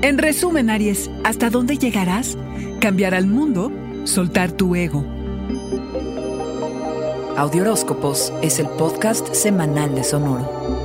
En resumen, Aries, ¿hasta dónde llegarás? ¿Cambiar al mundo? ¿Soltar tu ego? Audioróscopos es el podcast semanal de Sonoro.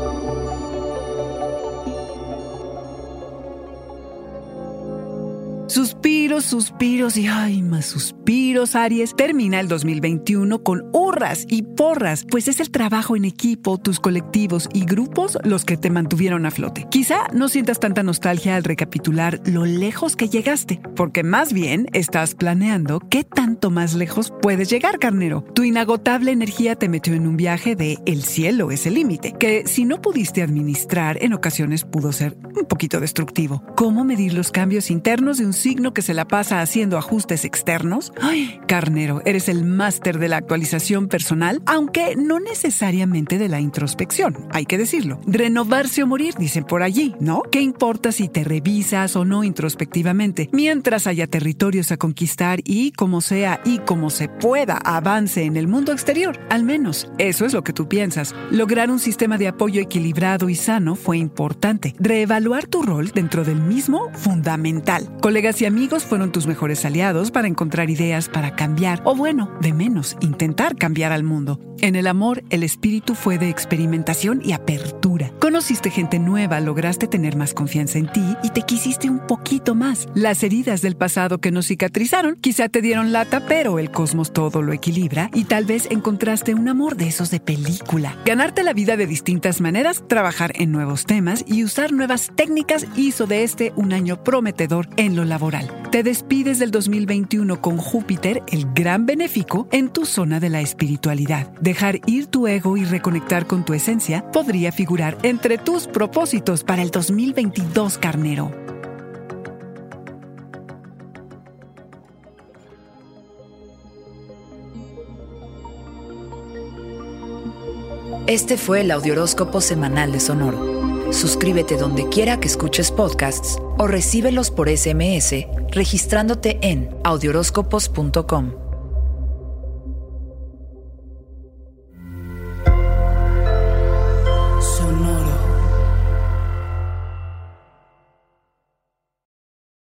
Suspiros, suspiros y ay, más suspiros, Aries. Termina el 2021 con hurras y porras, pues es el trabajo en equipo, tus colectivos y grupos los que te mantuvieron a flote. Quizá no sientas tanta nostalgia al recapitular lo lejos que llegaste, porque más bien estás planeando qué tanto más lejos puedes llegar, carnero. Tu inagotable energía te metió en un viaje de el cielo es el límite, que si no pudiste administrar, en ocasiones pudo ser un poquito destructivo. ¿Cómo medir los cambios internos de un signo que se la pasa haciendo ajustes externos? Ay, carnero, eres el máster de la actualización personal, aunque no necesariamente de la introspección, hay que decirlo. Renovarse o morir, dicen por allí, ¿no? ¿Qué importa si te revisas o no introspectivamente? Mientras haya territorios a conquistar y, como sea y como se pueda, avance en el mundo exterior. Al menos, eso es lo que tú piensas. Lograr un sistema de apoyo equilibrado y sano fue importante. Reevaluar tu rol dentro del mismo, fundamental. Colegas y amigos fueron tus mejores aliados para encontrar ideas para cambiar, o bueno, de menos, intentar cambiar al mundo. En el amor, el espíritu fue de experimentación y apertura. Conociste gente nueva, lograste tener más confianza en ti y te quisiste un poquito más. Las heridas del pasado que no cicatrizaron quizá te dieron lata, pero el cosmos todo lo equilibra y tal vez encontraste un amor de esos de película. Ganarte la vida de distintas maneras, trabajar en nuevos temas y usar nuevas técnicas hizo de este un año prometedor en lo te despides del 2021 con Júpiter, el gran benéfico, en tu zona de la espiritualidad. Dejar ir tu ego y reconectar con tu esencia podría figurar entre tus propósitos para el 2022, carnero. Este fue el Audioróscopo Semanal de Sonoro. Suscríbete donde quiera que escuches podcasts o recíbelos por SMS registrándote en audioróscopos.com.